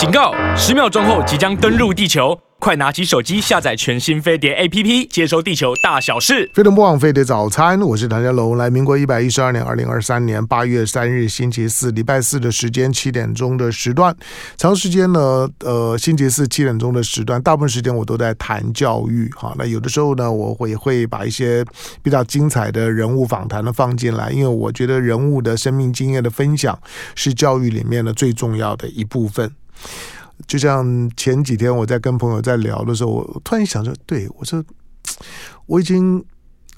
警告！十秒钟后即将登陆地球，快拿起手机下载全新飞碟 APP，接收地球大小事。飞碟播放飞碟早餐，我是唐家龙。来，民国一百一十二年二零二三年八月三日星期四，礼拜四的时间七点钟的时段，长时间呢，呃，星期四七点钟的时段，大部分时间我都在谈教育。哈，那有的时候呢，我会会把一些比较精彩的人物访谈呢放进来，因为我觉得人物的生命经验的分享是教育里面的最重要的一部分。就像前几天我在跟朋友在聊的时候，我突然想着，对，我说，我已经，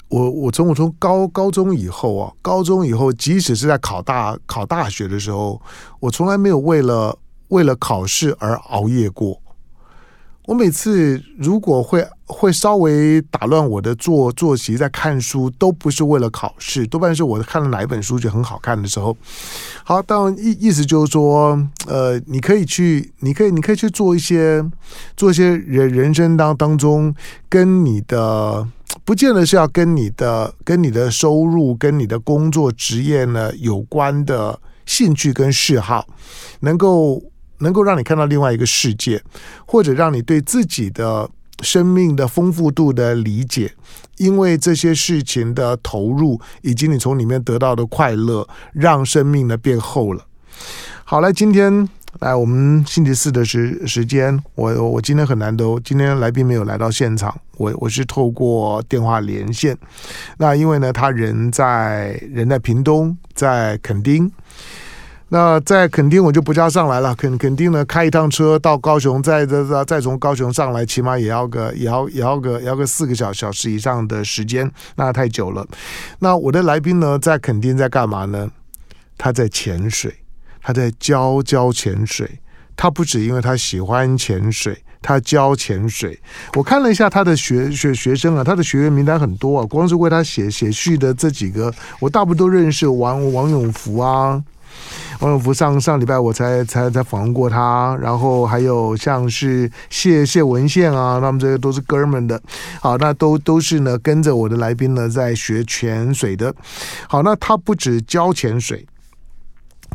我我从我从高高中以后啊，高中以后，即使是在考大考大学的时候，我从来没有为了为了考试而熬夜过。我每次如果会会稍微打乱我的作作息，在看书都不是为了考试，多半是我看了哪一本书就很好看的时候。好，当然意意思就是说，呃，你可以去，你可以，你可以去做一些做一些人人生当当中跟你的，不见得是要跟你的跟你的收入跟你的工作职业呢有关的兴趣跟嗜好，能够。能够让你看到另外一个世界，或者让你对自己的生命的丰富度的理解，因为这些事情的投入，以及你从里面得到的快乐，让生命呢变厚了。好，了，今天来我们星期四的时时间，我我今天很难得，今天来宾没有来到现场，我我是透过电话连线。那因为呢，他人在人在屏东，在垦丁。那在垦丁我就不加上来了，垦垦丁呢，开一趟车到高雄，再再再从高雄上来，起码也要个也要也要个也要个四个小小时以上的时间，那太久了。那我的来宾呢，在垦丁在干嘛呢？他在潜水，他在教教潜水。他不止因为他喜欢潜水，他教潜水。我看了一下他的学学学生啊，他的学员名单很多啊，光是为他写写序的这几个，我大部分都认识王王永福啊。王永福上上礼拜我才才才访问过他，然后还有像是谢谢文宪啊，他们这些都是哥们的，好，那都都是呢跟着我的来宾呢在学潜水的，好，那他不止教潜水，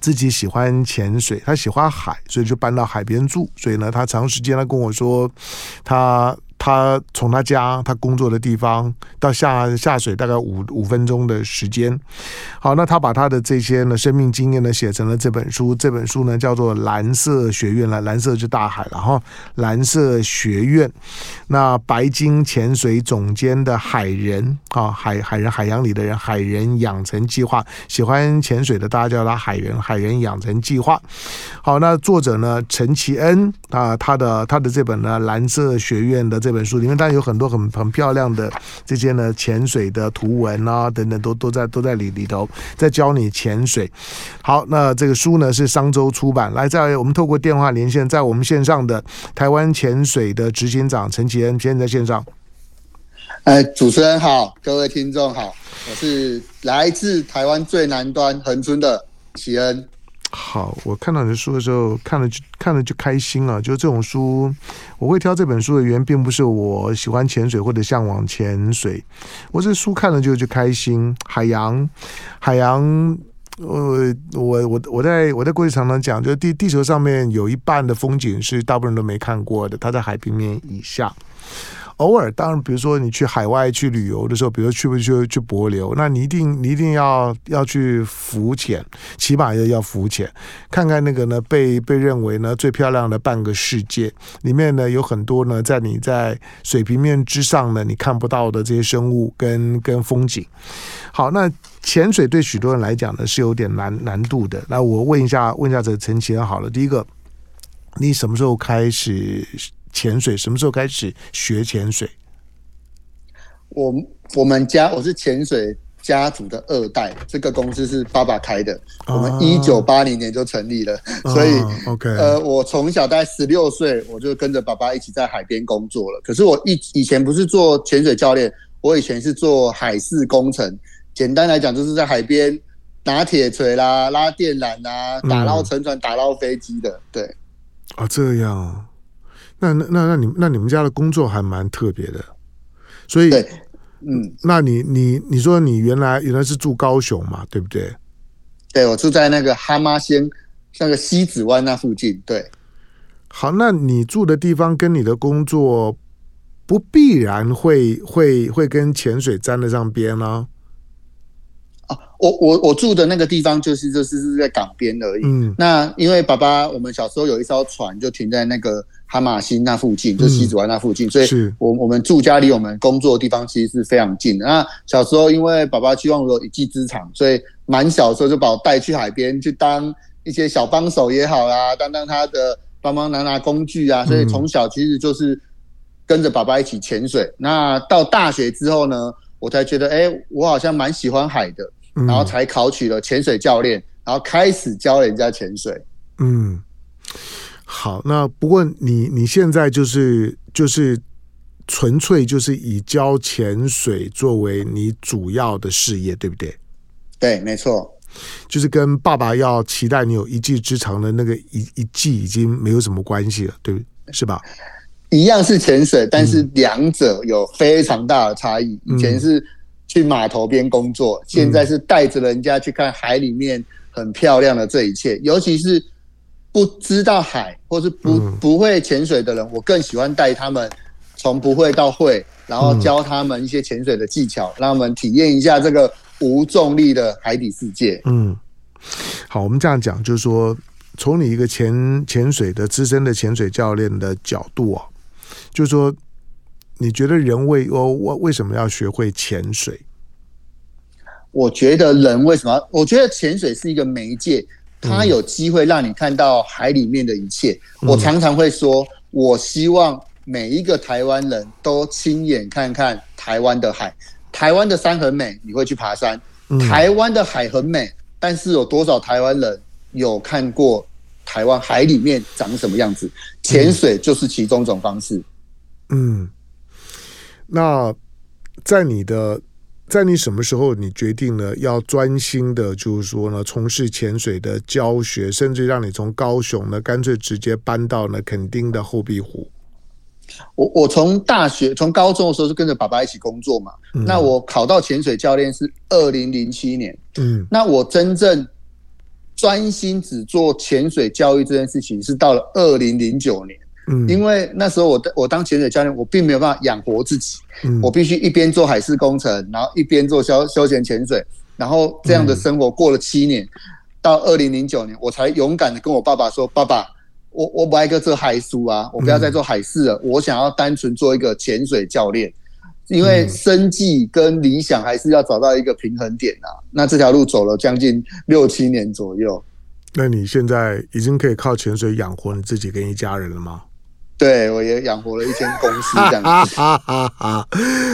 自己喜欢潜水，他喜欢海，所以就搬到海边住，所以呢，他长时间他跟我说他。他从他家他工作的地方到下下水大概五五分钟的时间。好，那他把他的这些呢生命经验呢写成了这本书。这本书呢叫做《蓝色学院》了，蓝色就大海了哈。蓝色学院，那白鲸潜水总监的海人啊，海海人海洋里的人，海人养成计划。喜欢潜水的大家叫他海人，海人养成计划。好，那作者呢陈其恩啊，他的他的这本呢蓝色学院的。这本本书里面当然有很多很很漂亮的这些呢潜水的图文啊等等都都在都在里里头在教你潜水。好，那这个书呢是商周出版。来，在我们透过电话连线，在我们线上的台湾潜水的执行长陈启恩，现在在线上。哎，主持人好，各位听众好，我是来自台湾最南端恒春的启恩。好，我看到你的书的时候，看了就看了就开心啊！就这种书，我会挑这本书的原因，并不是我喜欢潜水或者向往潜水，我这书看了就就开心。海洋，海洋，呃，我我我在我在过去常常讲，就地地球上面有一半的风景是大部分人都没看过的，它在海平面以下。偶尔，当然，比如说你去海外去旅游的时候，比如去不去去帛琉，那你一定你一定要要去浮潜，起码要要浮潜，看看那个呢被被认为呢最漂亮的半个世界里面呢有很多呢在你在水平面之上呢你看不到的这些生物跟跟风景。好，那潜水对许多人来讲呢是有点难难度的。那我问一下问一下这陈其恩好了，第一个，你什么时候开始？潜水什么时候开始学潜水？我我们家我是潜水家族的二代，这个公司是爸爸开的，啊、我们一九八零年就成立了，啊、所以、啊、OK，呃，我从小大概十六岁我就跟着爸爸一起在海边工作了。可是我以以前不是做潜水教练，我以前是做海事工程，简单来讲就是在海边拿铁锤啦、拉电缆啦、打捞沉船、打捞飞机的。对，啊，这样。那那那那你那你们家的工作还蛮特别的，所以，嗯，那你你你说你原来原来是住高雄嘛，对不对？对，我住在那个哈妈仙那个西子湾那附近。对，好，那你住的地方跟你的工作不必然会会会跟潜水沾得上边呢？啊，我我我住的那个地方就是就是是在港边而已。嗯，那因为爸爸我们小时候有一艘船就停在那个哈马星那附近，就西子湾那附近，嗯、所以我我们住家离我们工作的地方其实是非常近的。那小时候因为爸爸希望我有一技之长，所以蛮小的时候就把我带去海边去当一些小帮手也好啦，当当他的帮忙拿拿工具啊。所以从小其实就是跟着爸爸一起潜水。嗯、那到大学之后呢，我才觉得哎、欸，我好像蛮喜欢海的。然后才考取了潜水教练，然后开始教人家潜水。嗯，好，那不过你你现在就是就是纯粹就是以教潜水作为你主要的事业，对不对？对，没错，就是跟爸爸要期待你有一技之长的那个一一技已经没有什么关系了，对，是吧？一样是潜水，但是两者有非常大的差异。嗯、以前是。去码头边工作，现在是带着人家去看海里面很漂亮的这一切，尤其是不知道海或是不不会潜水的人，我更喜欢带他们从不会到会，然后教他们一些潜水的技巧，让他们体验一下这个无重力的海底世界。嗯，好，我们这样讲，就是说，从你一个潜潜水的资深的潜水教练的角度啊，就是说。你觉得人为我我为什么要学会潜水？我觉得人为什么？我觉得潜水是一个媒介，它有机会让你看到海里面的一切。嗯、我常常会说，我希望每一个台湾人都亲眼看看台湾的海。台湾的山很美，你会去爬山。台湾的海很美，但是有多少台湾人有看过台湾海里面长什么样子？潜水就是其中一种方式。嗯。那在你的，在你什么时候你决定了要专心的，就是说呢，从事潜水的教学，甚至让你从高雄呢，干脆直接搬到了垦丁的后壁湖？我我从大学从高中的时候是跟着爸爸一起工作嘛。嗯、那我考到潜水教练是二零零七年。嗯。那我真正专心只做潜水教育这件事情是到了二零零九年。嗯，因为那时候我我当潜水教练，我并没有办法养活自己，嗯，我必须一边做海事工程，然后一边做休休闲潜水，然后这样的生活过了七年，嗯、到二零零九年，我才勇敢的跟我爸爸说：“爸爸，我我不爱个做海叔啊，我不要再做海事了，嗯、我想要单纯做一个潜水教练，因为生计跟理想还是要找到一个平衡点啊。那这条路走了将近六七年左右，那你现在已经可以靠潜水养活你自己跟一家人了吗？对，我也养活了一间公司这样子。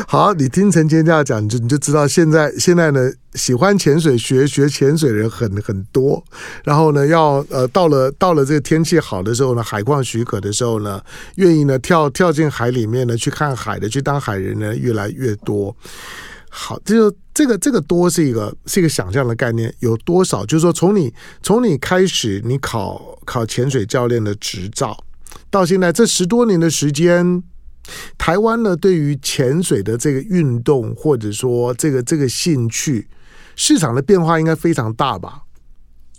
好，你听陈谦这样讲，你就你就知道现在现在呢，喜欢潜水学学潜水的人很很多。然后呢，要呃到了到了这个天气好的时候呢，海况许可的时候呢，愿意呢跳跳进海里面呢去看海的，去当海人呢越来越多。好，这就这个这个多是一个是一个想象的概念，有多少？就是说从你从你开始你考考潜水教练的执照。到现在这十多年的时间，台湾呢对于潜水的这个运动，或者说这个这个兴趣，市场的变化应该非常大吧？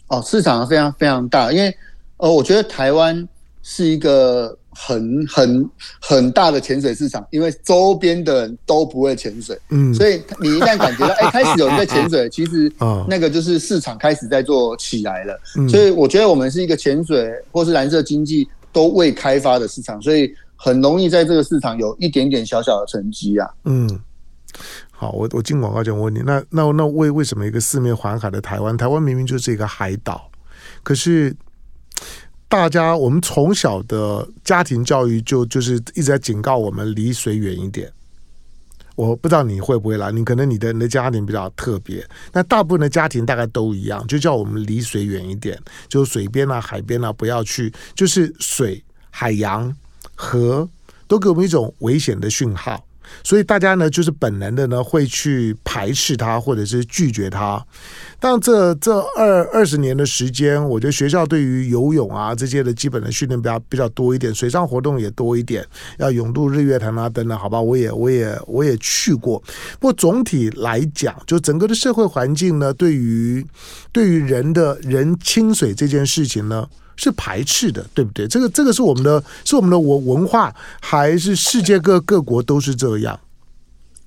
哦，市场非常非常大，因为呃，我觉得台湾是一个很很很大的潜水市场，因为周边的人都不会潜水，嗯，所以你一旦感觉到哎，开始有人在潜水，其实那个就是市场开始在做起来了，嗯，所以我觉得我们是一个潜水或是蓝色经济。都未开发的市场，所以很容易在这个市场有一点点小小的成绩啊。嗯，好，我我进广告就问你，那那那为为什么一个四面环海的台湾，台湾明明就是一个海岛，可是大家我们从小的家庭教育就就是一直在警告我们离水远一点。我不知道你会不会来，你可能你的你的家庭比较特别，那大部分的家庭大概都一样，就叫我们离水远一点，就水边啊、海边啊不要去，就是水、海洋、河都给我们一种危险的讯号。所以大家呢，就是本能的呢，会去排斥它，或者是拒绝它。但这这二二十年的时间，我觉得学校对于游泳啊这些的基本的训练比较比较多一点，水上活动也多一点，要泳渡日月潭啊等等，好吧，我也我也我也去过。不过总体来讲，就整个的社会环境呢，对于对于人的人亲水这件事情呢，是排斥的，对不对？这个这个是我们的，是我们的文文化，还是世界各各国都是这样？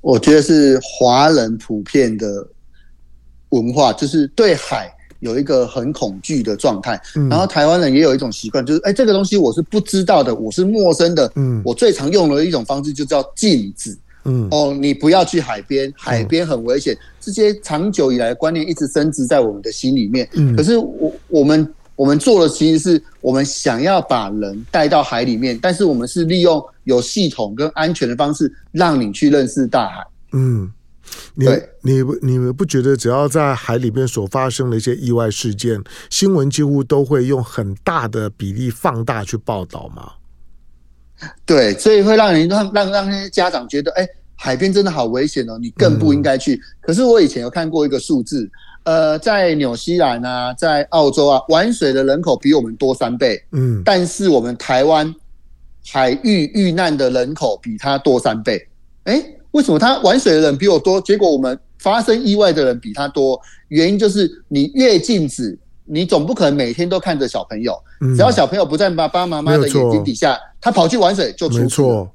我觉得是华人普遍的文化，就是对海有一个很恐惧的状态。嗯、然后台湾人也有一种习惯，就是哎，这个东西我是不知道的，我是陌生的。嗯，我最常用的一种方式就叫禁止。嗯，哦，你不要去海边，海边很危险。嗯、这些长久以来观念一直深植在我们的心里面。嗯，可是我我们我们做的其实是我们想要把人带到海里面，但是我们是利用有系统跟安全的方式让你去认识大海。嗯，你你你们不觉得只要在海里面所发生的一些意外事件，新闻几乎都会用很大的比例放大去报道吗？对，所以会让人让让让那些家长觉得，哎，海边真的好危险哦，你更不应该去。嗯、可是我以前有看过一个数字，呃，在纽西兰啊，在澳洲啊，玩水的人口比我们多三倍，嗯，但是我们台湾海域遇难的人口比他多三倍，哎，为什么他玩水的人比我多，结果我们发生意外的人比他多？原因就是你越禁止。你总不可能每天都看着小朋友，只要小朋友不在爸爸妈妈的眼睛底下，他跑去玩水就出错。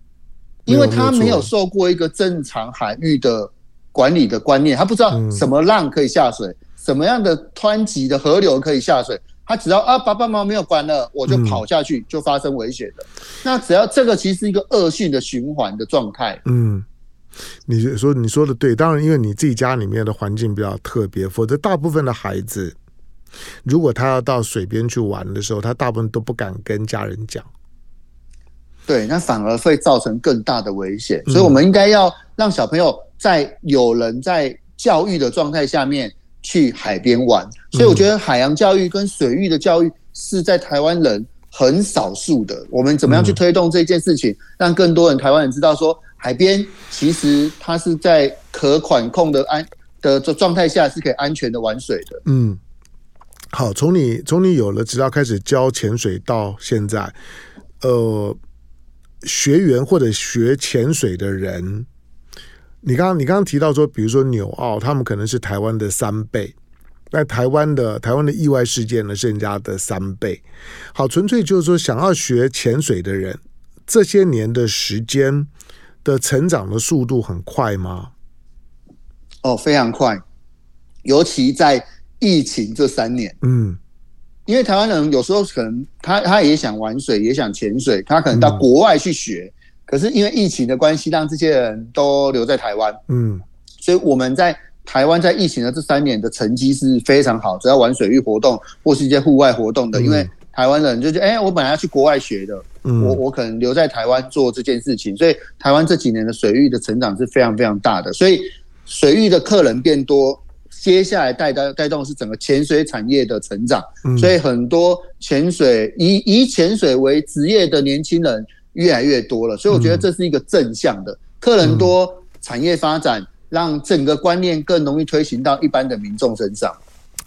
因为他没有受过一个正常海域的管理的观念，他不知道什么浪可以下水，什么样的湍急的河流可以下水，他只要啊爸爸妈妈没有管了，我就跑下去就发生危险了。那只要这个其实是一个恶性的循环的状态。嗯，你说你说的对，当然因为你自己家里面的环境比较特别，否则大部分的孩子。如果他要到水边去玩的时候，他大部分都不敢跟家人讲。对，那反而会造成更大的危险。所以，我们应该要让小朋友在有人在教育的状态下面去海边玩。所以，我觉得海洋教育跟水域的教育是在台湾人很少数的。我们怎么样去推动这件事情，让更多人台湾人知道说，海边其实它是在可管控的安的状态下是可以安全的玩水的。嗯。好，从你从你有了直到开始教潜水到现在，呃，学员或者学潜水的人，你刚刚你刚刚提到说，比如说纽澳，他们可能是台湾的三倍，那台湾的台湾的意外事件呢是人家的三倍。好，纯粹就是说，想要学潜水的人，这些年的时间的成长的速度很快吗？哦，非常快，尤其在。疫情这三年，嗯，因为台湾人有时候可能他他也想玩水，也想潜水，他可能到国外去学，嗯、可是因为疫情的关系，让这些人都留在台湾，嗯，所以我们在台湾在疫情的这三年的成绩是非常好，只要玩水域活动或是一些户外活动的，嗯、因为台湾人就觉得，哎、欸，我本来要去国外学的，嗯、我我可能留在台湾做这件事情，所以台湾这几年的水域的成长是非常非常大的，所以水域的客人变多。接下来带带带动的是整个潜水产业的成长，所以很多潜水以以潜水为职业的年轻人越来越多了，所以我觉得这是一个正向的，客人多，产业发展，让整个观念更容易推行到一般的民众身上。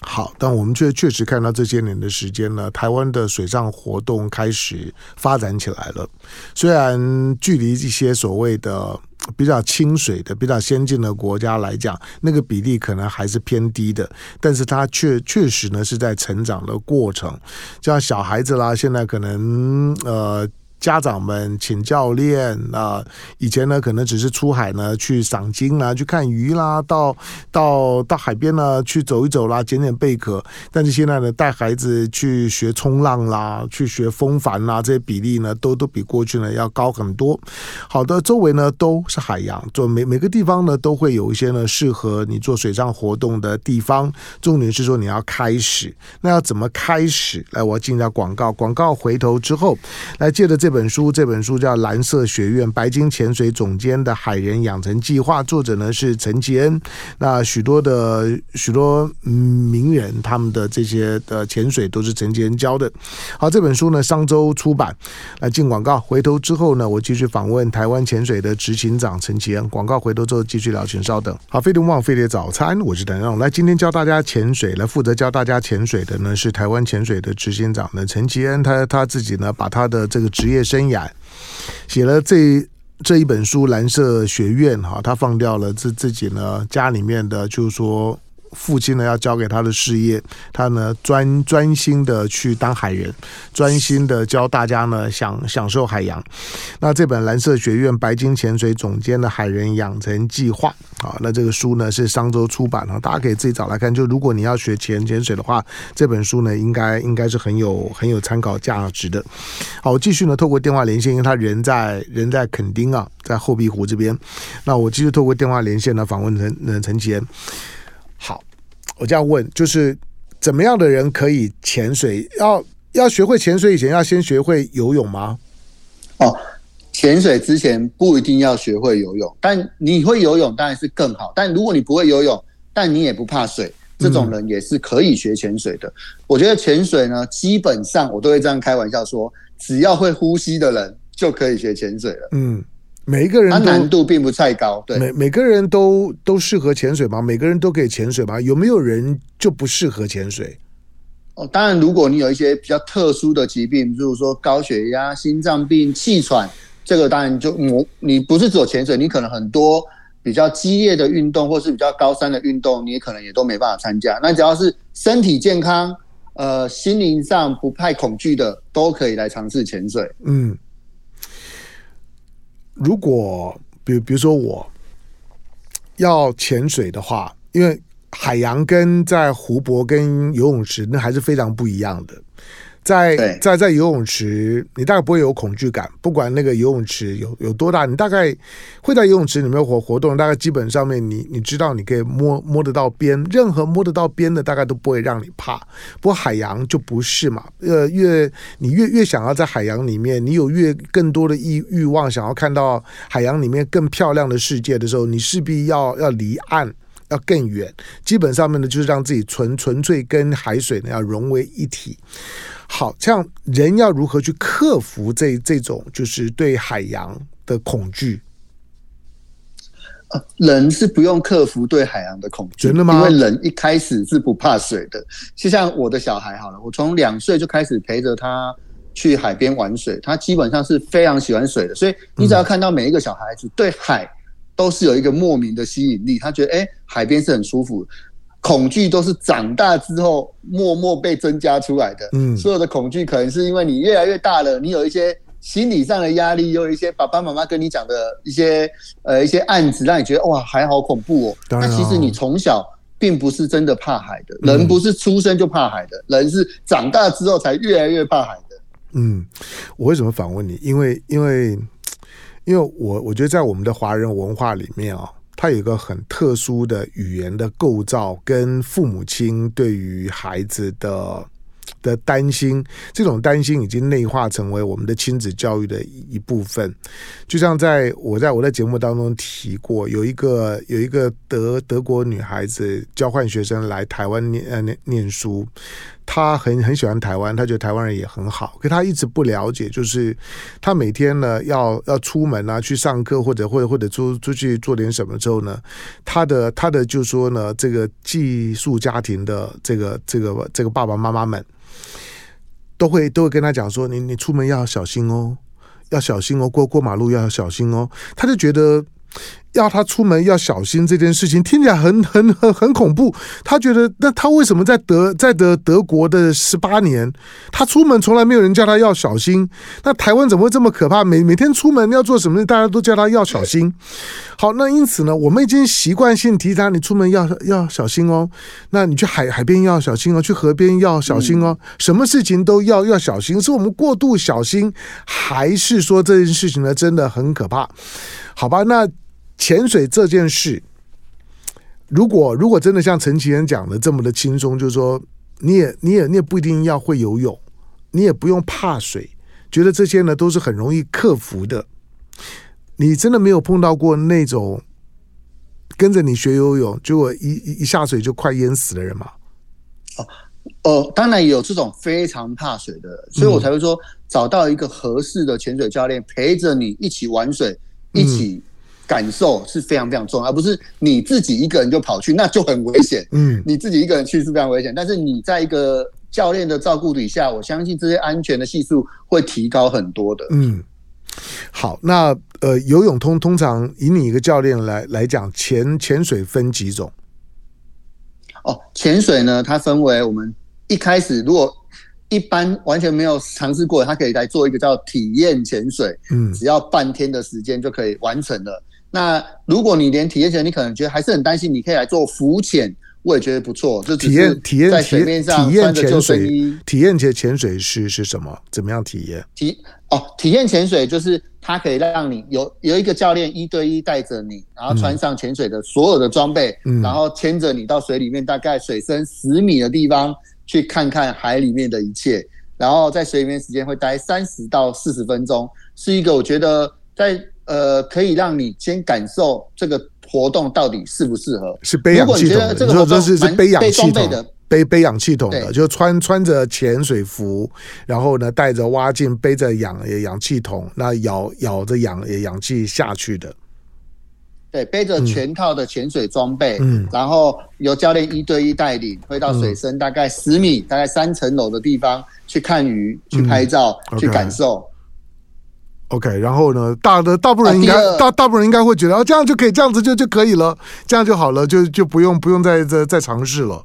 好，但我们却确实看到这些年的时间呢，台湾的水上活动开始发展起来了。虽然距离一些所谓的比较清水的、比较先进的国家来讲，那个比例可能还是偏低的，但是它确确实呢是在成长的过程。像小孩子啦，现在可能呃。家长们请教练啊、以前呢可能只是出海呢去赏金啦，去看鱼啦，到到到海边呢去走一走啦，捡捡贝壳。但是现在呢，带孩子去学冲浪啦，去学风帆啦，这些比例呢都都比过去呢要高很多。好的，周围呢都是海洋，做每每个地方呢都会有一些呢适合你做水上活动的地方。重点是说你要开始，那要怎么开始？来，我要进一下广告，广告回头之后来借着这。这本书，这本书叫《蓝色学院白金潜水总监的海人养成计划》，作者呢是陈吉恩。那许多的许多名人，他们的这些的潜水都是陈吉恩教的。好，这本书呢上周出版。来进广告，回头之后呢，我继续访问台湾潜水的执行长陈吉恩。广告回头之后继续聊，请稍等。好，飞碟网飞碟早餐，我是陈让。来，今天教大家潜水，来负责教大家潜水的呢是台湾潜水的执行长呢陈吉恩。他他自己呢把他的这个职业。业生涯写了这这一本书《蓝色学院》哈，他放掉了自自己呢家里面的，就是说父亲呢要交给他的事业，他呢专专心的去当海人，专心的教大家呢享享受海洋。那这本蓝色学院白金潜水总监的海人养成计划啊，那这个书呢是上周出版啊，大家可以自己找来看。就如果你要学潜潜水的话，这本书呢应该应该是很有很有参考价值的。好，我继续呢透过电话连线，因为他人在人在垦丁啊，在后壁湖这边。那我继续透过电话连线呢访问陈陈杰。好，我这样问，就是怎么样的人可以潜水？要要学会潜水以前，要先学会游泳吗？哦，潜水之前不一定要学会游泳，但你会游泳当然是更好。但如果你不会游泳，但你也不怕水，这种人也是可以学潜水的。嗯、我觉得潜水呢，基本上我都会这样开玩笑说，只要会呼吸的人就可以学潜水了。嗯。每一个人，他难度并不太高，对。每每个人都都适合潜水吗？每个人都可以潜水吗？有没有人就不适合潜水？哦，当然，如果你有一些比较特殊的疾病，比如说高血压、心脏病、气喘，这个当然就我你不是只有潜水，你可能很多比较激烈的运动，或是比较高山的运动，你可能也都没办法参加。那只要是身体健康，呃，心灵上不太恐惧的，都可以来尝试潜水。嗯。如果，比比如说我要潜水的话，因为海洋跟在湖泊跟游泳池那还是非常不一样的。在在在游泳池，你大概不会有恐惧感，不管那个游泳池有有多大，你大概会在游泳池里面活活动，大概基本上面你你知道你可以摸摸得到边，任何摸得到边的大概都不会让你怕。不过海洋就不是嘛，呃，越你越越想要在海洋里面，你有越更多的欲欲望，想要看到海洋里面更漂亮的世界的时候，你势必要要离岸要更远，基本上面呢就是让自己纯纯粹跟海水呢要融为一体。好，这样人要如何去克服这这种就是对海洋的恐惧？呃，人是不用克服对海洋的恐惧，真的吗？因为人一开始是不怕水的。就像我的小孩好了，我从两岁就开始陪着他去海边玩水，他基本上是非常喜欢水的。所以你只要看到每一个小孩子对海都是有一个莫名的吸引力，他觉得哎，海边是很舒服。恐惧都是长大之后默默被增加出来的。嗯，所有的恐惧可能是因为你越来越大了，你有一些心理上的压力，有一些爸爸妈妈跟你讲的一些呃一些案子，让你觉得哇，还好恐怖哦。但其实你从小并不是真的怕海的，人不是出生就怕海的，人是长大之后才越来越怕海的。嗯，我为什么反问你？因为因为因为我我觉得在我们的华人文化里面啊、哦。他有一个很特殊的语言的构造，跟父母亲对于孩子的的担心，这种担心已经内化成为我们的亲子教育的一部分。就像在我在我的节目当中提过，有一个有一个德德国女孩子交换学生来台湾念呃念念书。她很很喜欢台湾，她觉得台湾人也很好，可她一直不了解，就是她每天呢要要出门啊，去上课或者或者或者出出去做点什么之后呢，她的她的就说呢，这个寄宿家庭的这个这个这个爸爸妈妈们都会都会跟他讲说，你你出门要小心哦，要小心哦，过过马路要小心哦，他就觉得。要他出门要小心这件事情听起来很很很很恐怖。他觉得，那他为什么在德在德德国的十八年，他出门从来没有人叫他要小心？那台湾怎么会这么可怕？每每天出门要做什么，大家都叫他要小心。好，那因此呢，我们已经习惯性提他，你出门要要小心哦。那你去海海边要小心哦，去河边要小心哦。什么事情都要要小心，是我们过度小心，还是说这件事情呢真的很可怕？好吧，那。潜水这件事，如果如果真的像陈其恩讲的这么的轻松，就是说你也你也你也不一定要会游泳，你也不用怕水，觉得这些呢都是很容易克服的。你真的没有碰到过那种跟着你学游泳，结果一一下水就快淹死的人吗？哦哦，当然有这种非常怕水的，所以我才会说找到一个合适的潜水教练陪着你一起玩水，一起。感受是非常非常重要，而不是你自己一个人就跑去，那就很危险。嗯，你自己一个人去是非常危险，但是你在一个教练的照顾底下，我相信这些安全的系数会提高很多的。嗯，好，那呃，游泳通通常以你一个教练来来讲，潜潜水分几种？哦，潜水呢，它分为我们一开始如果一般完全没有尝试过，它可以来做一个叫体验潜水，嗯，只要半天的时间就可以完成了。那如果你连体验前，你可能觉得还是很担心，你可以来做浮潜，我也觉得不错。就体验体验在水面上穿着救生衣，体验潜潜水是是什么？怎么样体验？体哦，体验潜水就是它可以让你有有一个教练一对一带着你，然后穿上潜水的所有的装备，嗯，然后牵着你到水里面，大概水深十米的地方去看看海里面的一切，然后在水里面时间会待三十到四十分钟，是一个我觉得在。呃，可以让你先感受这个活动到底适不适合。是背氧气筒的，你说这是是背氧气筒的，背背氧气筒的，就穿穿着潜水服，然后呢带着蛙镜，背着氧氧气筒，那咬咬着氧氧气下去的。对，背着全套的潜水装备，嗯，然后由教练一对一带领，会到水深大概十米，嗯、大概三层楼的地方去看鱼，去拍照，嗯、去感受。Okay OK，然后呢，大的大部分人应该、啊、大大部分人应该会觉得啊，这样就可以，这样子就就可以了，这样就好了，就就不用不用再再再尝试了。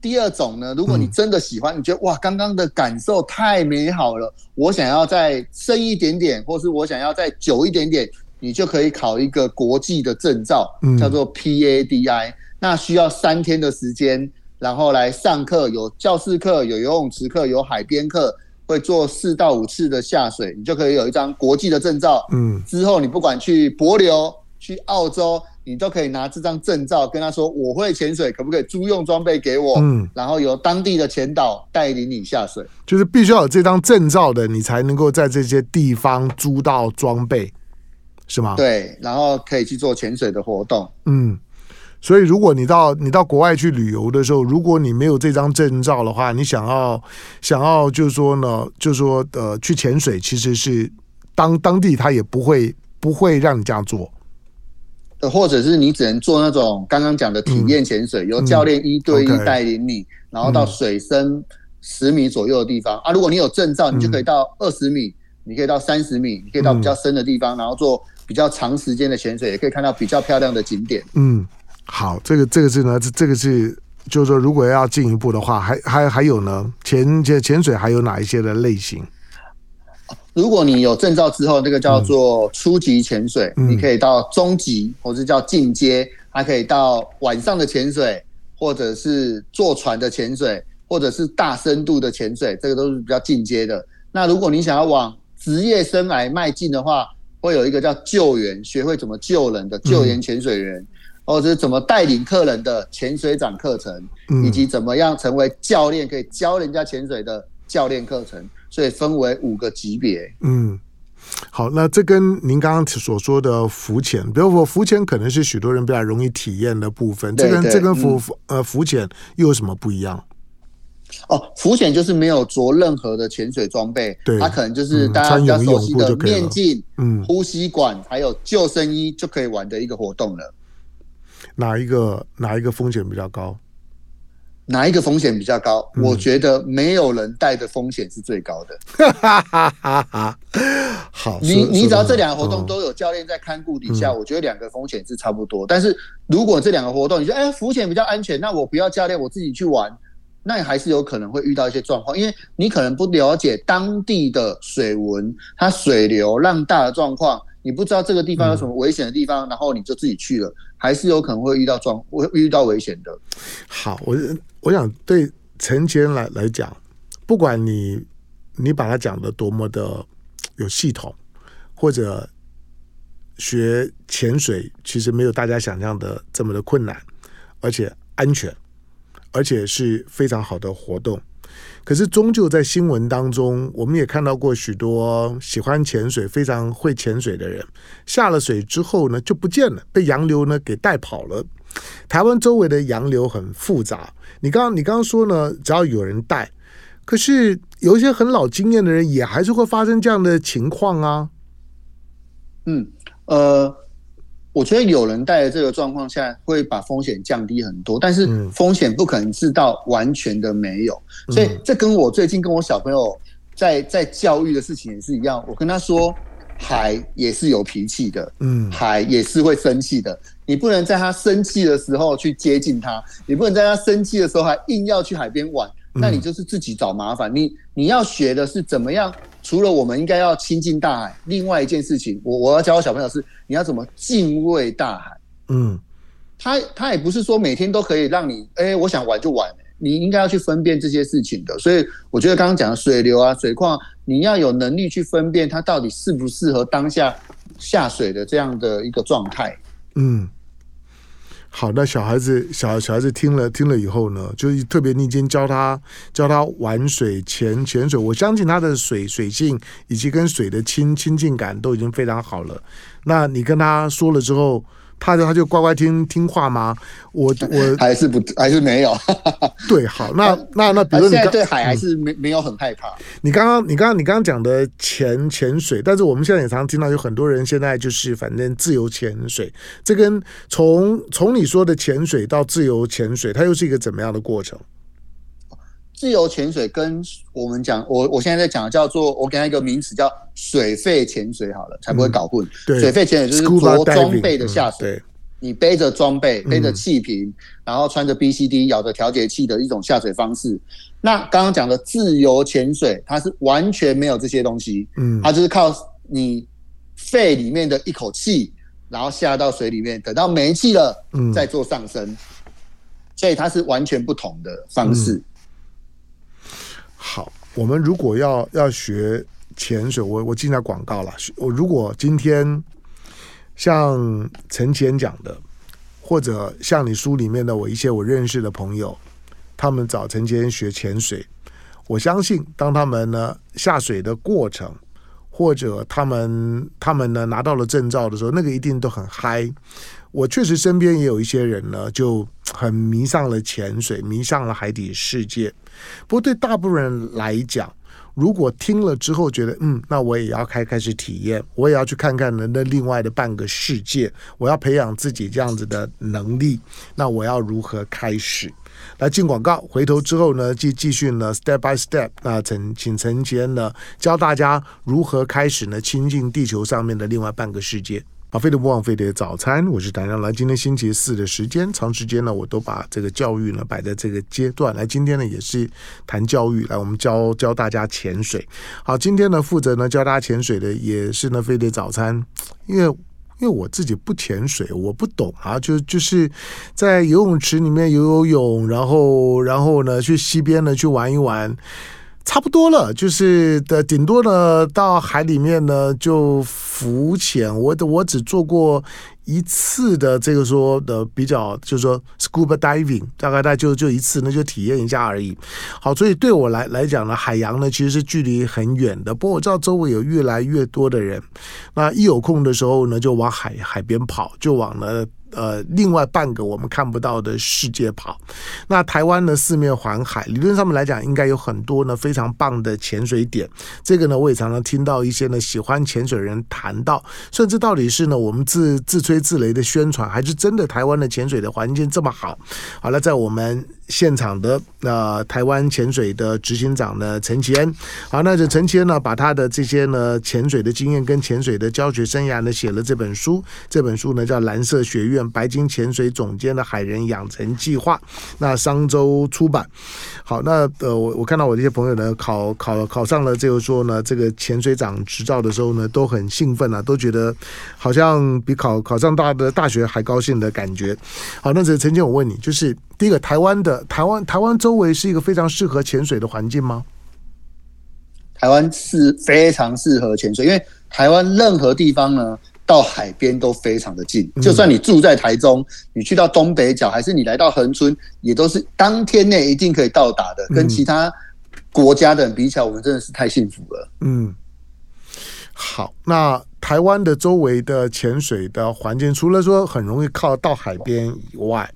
第二种呢，如果你真的喜欢，嗯、你觉得哇，刚刚的感受太美好了，我想要再深一点点，或是我想要再久一点点，你就可以考一个国际的证照，嗯、叫做 PADI，那需要三天的时间，然后来上课，有教室课，有游泳池课，有海边课。会做四到五次的下水，你就可以有一张国际的证照。嗯，之后你不管去帛琉、去澳洲，你都可以拿这张证照跟他说：“我会潜水，可不可以租用装备给我？”嗯，然后由当地的潜导带领你下水。就是必须要有这张证照的，你才能够在这些地方租到装备，是吗？对，然后可以去做潜水的活动。嗯。所以，如果你到你到国外去旅游的时候，如果你没有这张证照的话，你想要想要就是说呢，就是说呃去潜水，其实是当当地他也不会不会让你这样做，或者是你只能做那种刚刚讲的体验潜水，嗯、由教练一对一带领你，嗯 okay、然后到水深十米左右的地方、嗯、啊。如果你有证照，你就可以到二十米，嗯、你可以到三十米，你可以到比较深的地方，嗯、然后做比较长时间的潜水，也可以看到比较漂亮的景点。嗯。好，这个这个是呢，这这个是就是说，如果要进一步的话，还还还有呢，潜潜潜水还有哪一些的类型？如果你有证照之后，这个叫做初级潜水，嗯、你可以到中级，或是叫进阶，还可以到晚上的潜水，或者是坐船的潜水，或者是大深度的潜水，这个都是比较进阶的。那如果你想要往职业生涯迈进的话，会有一个叫救援，学会怎么救人的救援潜水员。嗯或者是怎么带领客人的潜水长课程，嗯、以及怎么样成为教练，可以教人家潜水的教练课程，所以分为五个级别。嗯，好，那这跟您刚刚所说的浮潜，比如说浮潜可能是许多人比较容易体验的部分，这跟这跟浮呃浮潜又有什么不一样？哦，浮潜就是没有着任何的潜水装备，对，它可能就是大家比较熟悉的面镜、嗯、呼吸管还有救生衣就可以玩的一个活动了。哪一个哪一个风险比较高？哪一个风险比较高？嗯、我觉得没有人带的风险是最高的。好，你你只要这两个活动都有教练在看顾底下，嗯、我觉得两个风险是差不多。但是如果这两个活动你觉得哎浮潜比较安全，那我不要教练，我自己去玩，那你还是有可能会遇到一些状况，因为你可能不了解当地的水文、它水流浪大的状况。你不知道这个地方有什么危险的地方，嗯、然后你就自己去了，还是有可能会遇到状，会遇到危险的。好，我我想对陈杰来来讲，不管你你把它讲的多么的有系统，或者学潜水其实没有大家想象的这么的困难，而且安全，而且是非常好的活动。可是，终究在新闻当中，我们也看到过许多喜欢潜水、非常会潜水的人，下了水之后呢，就不见了，被洋流呢给带跑了。台湾周围的洋流很复杂，你刚你刚刚说呢，只要有人带，可是有一些很老经验的人，也还是会发生这样的情况啊。嗯，呃。我觉得有人带的这个状况下，会把风险降低很多，但是风险不可能是到完全的没有。所以这跟我最近跟我小朋友在在教育的事情也是一样。我跟他说，海也是有脾气的，嗯，海也是会生气的。你不能在他生气的时候去接近他，你不能在他生气的时候还硬要去海边玩，那你就是自己找麻烦。你你要学的是怎么样？除了我们应该要亲近大海，另外一件事情，我我要教我小朋友是你要怎么敬畏大海。嗯，他他也不是说每天都可以让你，哎，我想玩就玩。你应该要去分辨这些事情的。所以我觉得刚刚讲的水流啊、水况，你要有能力去分辨它到底适不适合当下下水的这样的一个状态。嗯。好，那小孩子小小孩子听了听了以后呢，就是特别你已经教他教他玩水潜潜水，我相信他的水水性以及跟水的亲亲近感都已经非常好了。那你跟他说了之后。他就他就乖乖听听话吗？我我 还是不还是没有。对，好，那那那比如说你现在对海还是没、嗯、没有很害怕。你刚刚你刚刚你刚刚讲的潜潜水，但是我们现在也常常听到有很多人现在就是反正自由潜水，这跟从从你说的潜水到自由潜水，它又是一个怎么样的过程？自由潜水跟我们讲，我我现在在讲的叫做，我给他一个名词叫水肺潜水好了，才不会搞混。嗯、水肺潜水就是着装备的下水，嗯、你背着装备，背着气瓶，嗯、然后穿着 BCD，咬着调节器的一种下水方式。那刚刚讲的自由潜水，它是完全没有这些东西，嗯，它就是靠你肺里面的一口气，然后下到水里面，等到没气了，嗯，再做上升，所以它是完全不同的方式。好，我们如果要要学潜水，我我进下广告了。我如果今天像陈前讲的，或者像你书里面的我一些我认识的朋友，他们找陈前学潜水，我相信当他们呢下水的过程，或者他们他们呢拿到了证照的时候，那个一定都很嗨。我确实身边也有一些人呢，就很迷上了潜水，迷上了海底世界。不过对大部分人来讲，如果听了之后觉得嗯，那我也要开开始体验，我也要去看看呢那另外的半个世界，我要培养自己这样子的能力，那我要如何开始？来进广告，回头之后呢，继继续呢，step by step，那陈请陈杰呢教大家如何开始呢亲近地球上面的另外半个世界。啊，飞碟不枉飞碟早餐，我是谭亮来。今天星期四的时间，长时间呢，我都把这个教育呢摆在这个阶段来。今天呢，也是谈教育，来我们教教大家潜水。好，今天呢，负责呢教大家潜水的也是呢飞碟早餐，因为因为我自己不潜水，我不懂啊，就就是在游泳池里面游游泳，然后然后呢去溪边呢去玩一玩。差不多了，就是的，顶多呢到海里面呢就浮潜。我我只做过一次的这个说的比较，就是说 scuba diving，大概大概就就一次，那就体验一下而已。好，所以对我来来讲呢，海洋呢其实是距离很远的。不过我知道周围有越来越多的人，那一有空的时候呢，就往海海边跑，就往呢。呃，另外半个我们看不到的世界跑。那台湾呢，四面环海，理论上面来讲，应该有很多呢非常棒的潜水点。这个呢，我也常常听到一些呢喜欢潜水人谈到，甚至到底是呢我们自自吹自擂的宣传，还是真的台湾的潜水的环境这么好？好了，在我们。现场的呃，台湾潜水的执行长呢，陈其恩，好，那这陈其恩呢，把他的这些呢潜水的经验跟潜水的教学生涯呢，写了这本书。这本书呢叫《蓝色学院白金潜水总监的海人养成计划》，那商周出版。好，那呃，我我看到我这些朋友呢，考考考上了这个说呢，这个潜水长执照的时候呢，都很兴奋啊，都觉得好像比考考上大的大学还高兴的感觉。好，那这陈前，我问你，就是。第一个，台湾的台湾台湾周围是一个非常适合潜水的环境吗？台湾是非常适合潜水，因为台湾任何地方呢，到海边都非常的近。就算你住在台中，你去到东北角，还是你来到恒春，也都是当天内一定可以到达的。跟其他国家的人比起来，我们真的是太幸福了。嗯，好，那台湾的周围的潜水的环境，除了说很容易靠到海边以外，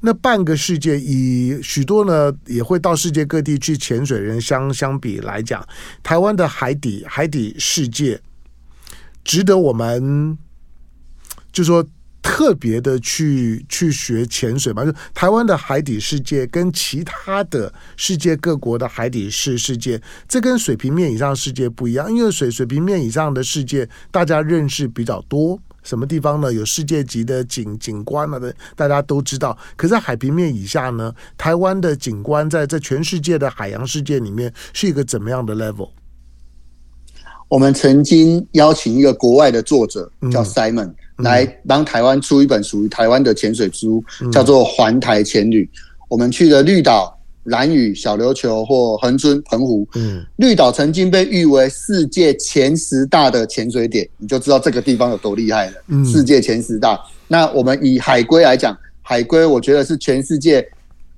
那半个世界，以许多呢也会到世界各地去潜水人相相比来讲，台湾的海底海底世界值得我们就说特别的去去学潜水嘛？就台湾的海底世界跟其他的世界各国的海底世世界，这跟水平面以上的世界不一样，因为水水平面以上的世界大家认识比较多。什么地方呢？有世界级的景景观啊的，大家都知道。可是海平面以下呢，台湾的景观在在全世界的海洋世界里面是一个怎么样的 level？我们曾经邀请一个国外的作者叫 Simon、嗯、来帮台湾出一本属于台湾的潜水书，嗯、叫做《环台潜旅》。我们去了绿岛。兰屿、小琉球或恒春、澎湖，嗯，绿岛曾经被誉为世界前十大的潜水点，你就知道这个地方有多厉害了。嗯，世界前十大。那我们以海龟来讲，海龟我觉得是全世界，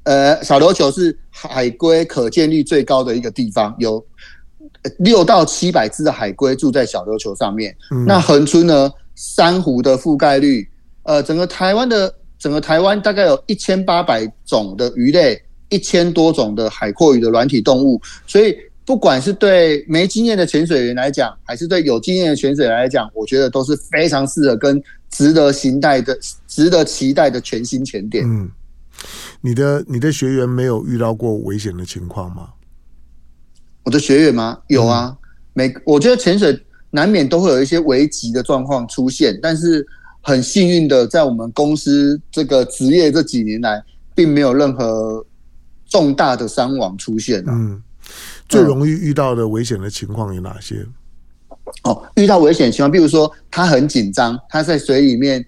呃，小琉球是海龟可见率最高的一个地方，有六到七百只的海龟住在小琉球上面。嗯，那恒春呢，珊瑚的覆盖率，呃，整个台湾的整个台湾大概有一千八百种的鱼类。一千多种的海阔鱼的软体动物，所以不管是对没经验的潜水员来讲，还是对有经验的潜水员来讲，我觉得都是非常适合跟值得期待的、值得期待的全新潜点。嗯，你的你的学员没有遇到过危险的情况吗？我的学员吗？有啊，每我觉得潜水难免都会有一些危急的状况出现，但是很幸运的，在我们公司这个职业这几年来，并没有任何。重大的伤亡出现了。嗯，最容易遇到的危险的情况有哪些？嗯、哦，遇到危险情况，比如说他很紧张，他在水里面，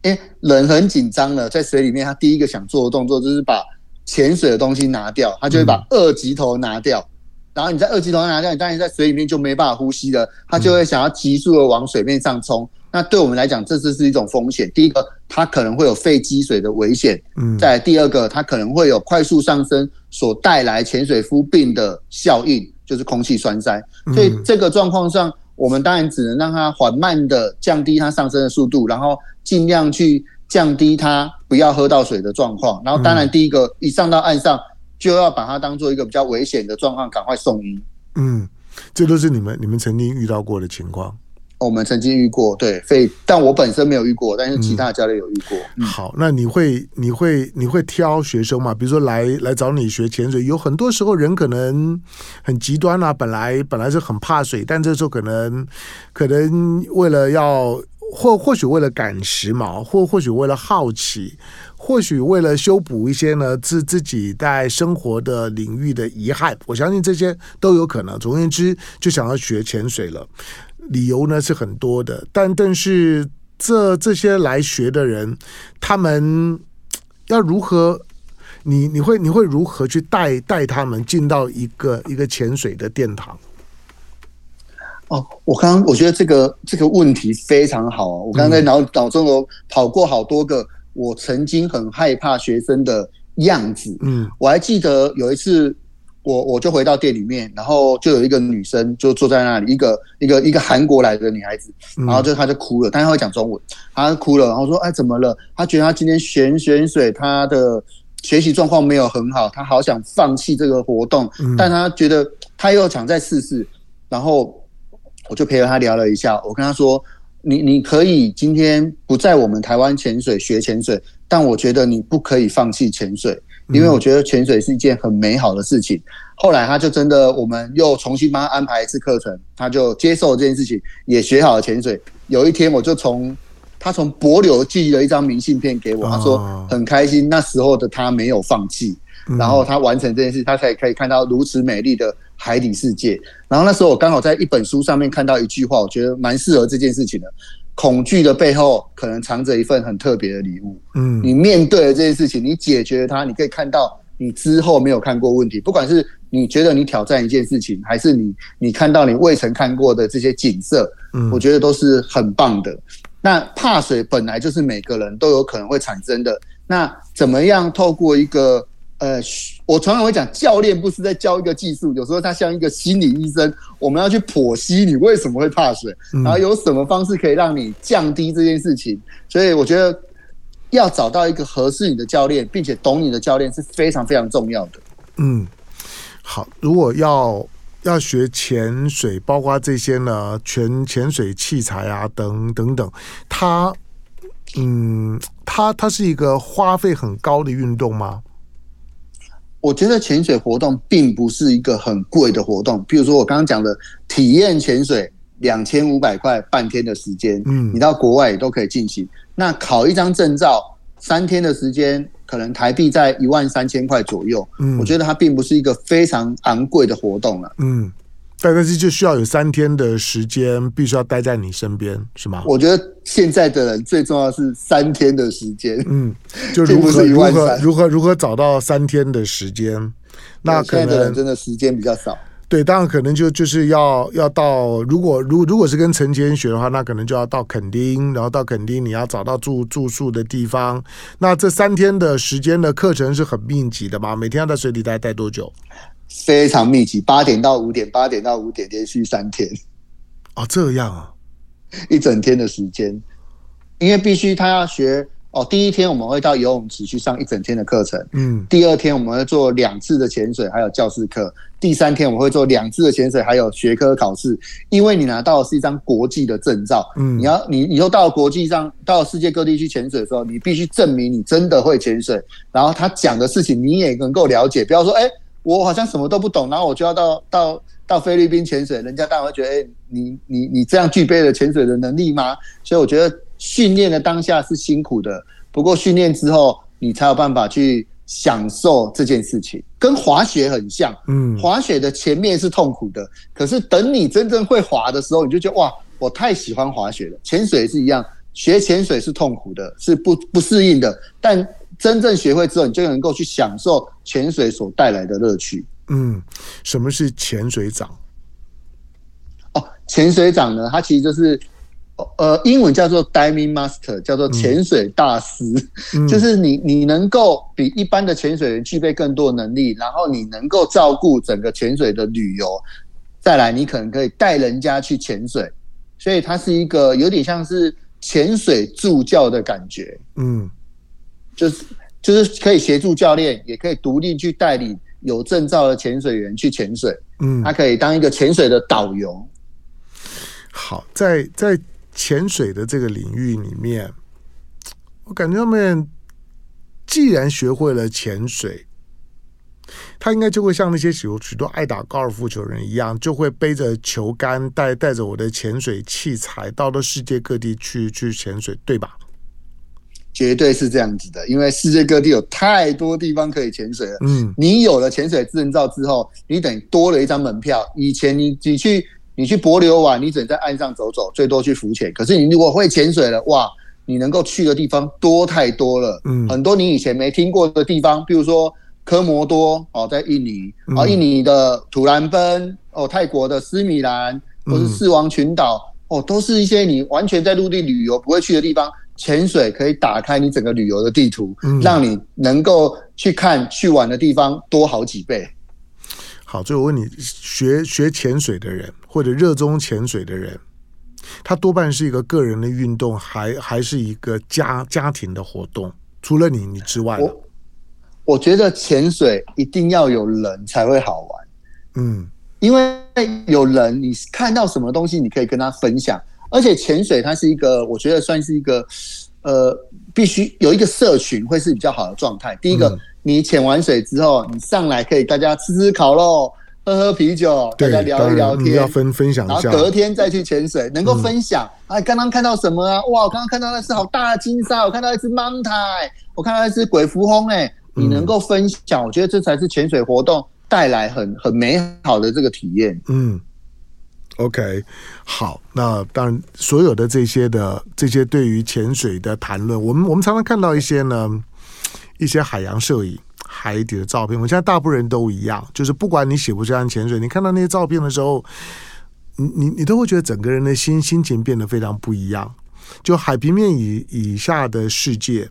哎，人很紧张了，在水里面，他第一个想做的动作就是把潜水的东西拿掉，他就会把二级头拿掉。嗯、然后你在二级头拿掉，你当然在水里面就没办法呼吸了，他就会想要急速的往水面上冲。那对我们来讲，这次是一种风险。第一个，它可能会有肺积水的危险。嗯。再来第二个，它可能会有快速上升所带来潜水夫病的效应，就是空气栓塞。所以这个状况上，我们当然只能让它缓慢的降低它上升的速度，然后尽量去降低它不要喝到水的状况。然后当然第一个一上到岸上，就要把它当做一个比较危险的状况，赶快送医。嗯，这都是你们你们曾经遇到过的情况。我们曾经遇过，对，非但我本身没有遇过，但是其他教练有遇过。好，那你会你会你会挑学生嘛？比如说来来找你学潜水，有很多时候人可能很极端啊，本来本来是很怕水，但这时候可能可能为了要或或许为了赶时髦，或或许为了好奇，或许为了修补一些呢自自己在生活的领域的遗憾，我相信这些都有可能。总而言之，就想要学潜水了。理由呢是很多的，但但是这这些来学的人，他们要如何？你你会你会如何去带带他们进到一个一个潜水的殿堂？哦，我刚刚我觉得这个这个问题非常好啊！我刚刚在脑脑中有跑过好多个我曾经很害怕学生的样子。嗯，我还记得有一次。我我就回到店里面，然后就有一个女生就坐在那里，一个一个一个韩国来的女孩子，然后就她就哭了，但她会讲中文，她哭了，然后说：“哎，怎么了？”她觉得她今天选选水，她的学习状况没有很好，她好想放弃这个活动，但她觉得她又想再试试，然后我就陪着她聊了一下，我跟她说：“你你可以今天不在我们台湾潜水学潜水，但我觉得你不可以放弃潜水。”因为我觉得潜水是一件很美好的事情。后来他就真的，我们又重新帮他安排一次课程，他就接受这件事情，也学好了潜水。有一天，我就从他从帛柳寄了一张明信片给我，他说很开心，那时候的他没有放弃，然后他完成这件事，他才可以看到如此美丽的海底世界。然后那时候我刚好在一本书上面看到一句话，我觉得蛮适合这件事情的。恐惧的背后，可能藏着一份很特别的礼物。嗯，你面对了这件事情，你解决了它，你可以看到你之后没有看过问题。不管是你觉得你挑战一件事情，还是你你看到你未曾看过的这些景色，嗯，我觉得都是很棒的。那怕水本来就是每个人都有可能会产生的。那怎么样透过一个呃，我常常会讲，教练不是在教一个技术，有时候他像一个心理医生，我们要去剖析你为什么会怕水，然后有什么方式可以让你降低这件事情。所以我觉得要找到一个合适你的教练，并且懂你的教练是非常非常重要的。嗯，好，如果要要学潜水，包括这些呢，全潜水器材啊，等等等，它，嗯，它它是一个花费很高的运动吗？我觉得潜水活动并不是一个很贵的活动，比如说我刚刚讲的体验潜水，两千五百块半天的时间，嗯，你到国外也都可以进行。那考一张证照三天的时间，可能台币在一万三千块左右，嗯，我觉得它并不是一个非常昂贵的活动了，嗯。但是就需要有三天的时间，必须要待在你身边，是吗？我觉得现在的人最重要是三天的时间，嗯，就 如何如何如何如何找到三天的时间，那可能现在的人真的时间比较少。对，当然可能就就是要要到，如果如如果是跟陈杰学的话，那可能就要到垦丁，然后到垦丁你要找到住住宿的地方。那这三天的时间的课程是很密集的嘛？每天要在水里待待多久？非常密集，八点到五点，八点到五点，连续三天。哦，这样啊，一整天的时间，因为必须他要学哦。第一天我们会到游泳池去上一整天的课程，嗯。第二天我们会做两次的潜水，还有教室课。第三天我们会做两次的潜水，还有学科考试。因为你拿到的是一张国际的证照，嗯，你要你以后到国际上，到世界各地去潜水的时候，你必须证明你真的会潜水，然后他讲的事情你也能够了解。不要说，哎、欸。我好像什么都不懂，然后我就要到到到菲律宾潜水，人家当然会觉得，哎、欸，你你你这样具备了潜水的能力吗？所以我觉得训练的当下是辛苦的，不过训练之后，你才有办法去享受这件事情，跟滑雪很像。嗯，滑雪的前面是痛苦的，可是等你真正会滑的时候，你就觉得哇，我太喜欢滑雪了。潜水是一样，学潜水是痛苦的，是不不适应的，但。真正学会之后，你就能够去享受潜水所带来的乐趣。嗯，什么是潜水长？哦，潜水长呢，它其实就是呃，英文叫做 Diving Master，叫做潜水大师。嗯、就是你，你能够比一般的潜水员具备更多能力，然后你能够照顾整个潜水的旅游。再来，你可能可以带人家去潜水，所以它是一个有点像是潜水助教的感觉。嗯。就是就是可以协助教练，也可以独立去带领有证照的潜水员去潜水。嗯，他可以当一个潜水的导游。好，在在潜水的这个领域里面，我感觉他们既然学会了潜水，他应该就会像那些许多许多爱打高尔夫球人一样，就会背着球杆，带带着我的潜水器材，到了世界各地去去潜水，对吧？绝对是这样子的，因为世界各地有太多地方可以潜水了。嗯，你有了潜水证照之后，你等于多了一张门票。以前你你去你去帛琉玩，你只能在岸上走走，最多去浮潜。可是你如果会潜水了，哇，你能够去的地方多太多了。嗯，很多你以前没听过的地方，比如说科摩多哦，在印尼啊，印尼的土兰奔哦，泰国的斯米兰或是四王群岛哦，都是一些你完全在陆地旅游不会去的地方。潜水可以打开你整个旅游的地图，嗯，让你能够去看去玩的地方多好几倍。好，最后我问你，学学潜水的人或者热衷潜水的人，他多半是一个个人的运动，还还是一个家家庭的活动？除了你你之外，我我觉得潜水一定要有人才会好玩。嗯，因为有人，你看到什么东西，你可以跟他分享。而且潜水它是一个，我觉得算是一个，呃，必须有一个社群会是比较好的状态。第一个，嗯、你潜完水之后，你上来可以大家吃吃烤肉，喝喝啤酒，大家聊一聊天，要分分享一下。然后隔天再去潜水，能够分享。哎、嗯，刚刚看到什么啊？哇，我刚刚看到那只好大的金鲨，我看到一只芒苔，我看到一只鬼蝠魟。哎，你能够分享，嗯、我觉得这才是潜水活动带来很很美好的这个体验。嗯。OK，好，那当然，所有的这些的这些对于潜水的谈论，我们我们常常看到一些呢，一些海洋摄影、海底的照片。我现在大部分人都一样，就是不管你喜不喜欢潜水，你看到那些照片的时候，你你你都会觉得整个人的心心情变得非常不一样。就海平面以以下的世界。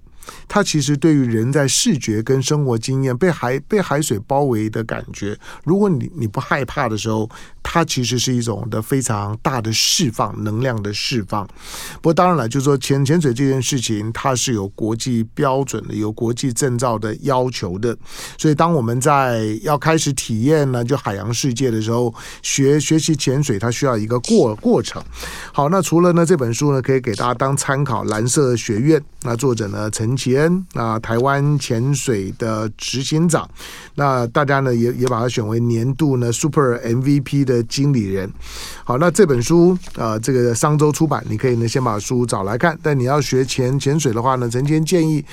它其实对于人在视觉跟生活经验被海被海水包围的感觉，如果你你不害怕的时候，它其实是一种的非常大的释放能量的释放。不过当然了，就是说潜潜水这件事情，它是有国际标准的，有国际证照的要求的。所以当我们在要开始体验呢，就海洋世界的时候，学学习潜水，它需要一个过 过程。好，那除了呢这本书呢，可以给大家当参考，《蓝色学院》那作者呢陈其恩，那台湾潜水的执行长，那大家呢也也把它选为年度呢 Super MVP 的。的经理人。好，那这本书啊、这个商周出版，你可以呢先把书找来看。但你要学潜潜水的话呢，陈谦建议。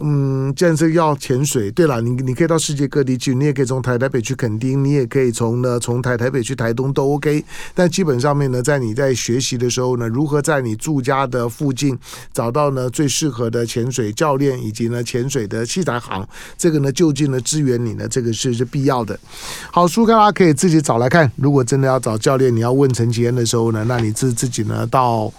嗯，既然是要潜水，对了，你你可以到世界各地去，你也可以从台台北去垦丁，你也可以从呢从台台北去台东都 OK。但基本上面呢，在你在学习的时候呢，如何在你住家的附近找到呢最适合的潜水教练以及呢潜水的器材行，这个呢就近的支援你呢，这个是是必要的。好，书大家可以自己找来看。如果真的要找教练，你要问陈吉恩的时候呢，那你自自己呢到。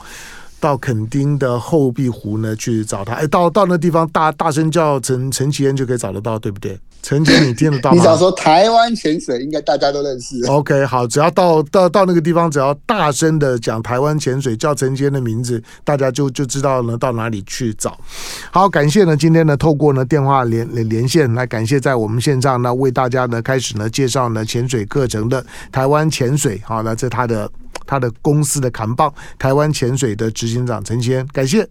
到垦丁的后壁湖呢去找他，哎，到到那地方大大声叫陈陈其恩就可以找得到，对不对？陈其恩你听得到吗？你只要说台湾潜水，应该大家都认识。OK，好，只要到到到那个地方，只要大声的讲台湾潜水，叫陈其恩的名字，大家就就知道呢到哪里去找。好，感谢呢今天呢透过呢电话连连线来感谢在我们线上呢为大家呢开始呢介绍呢潜水课程的台湾潜水，好，那这他的。他的公司的扛棒，台湾潜水的执行长陈先，感谢。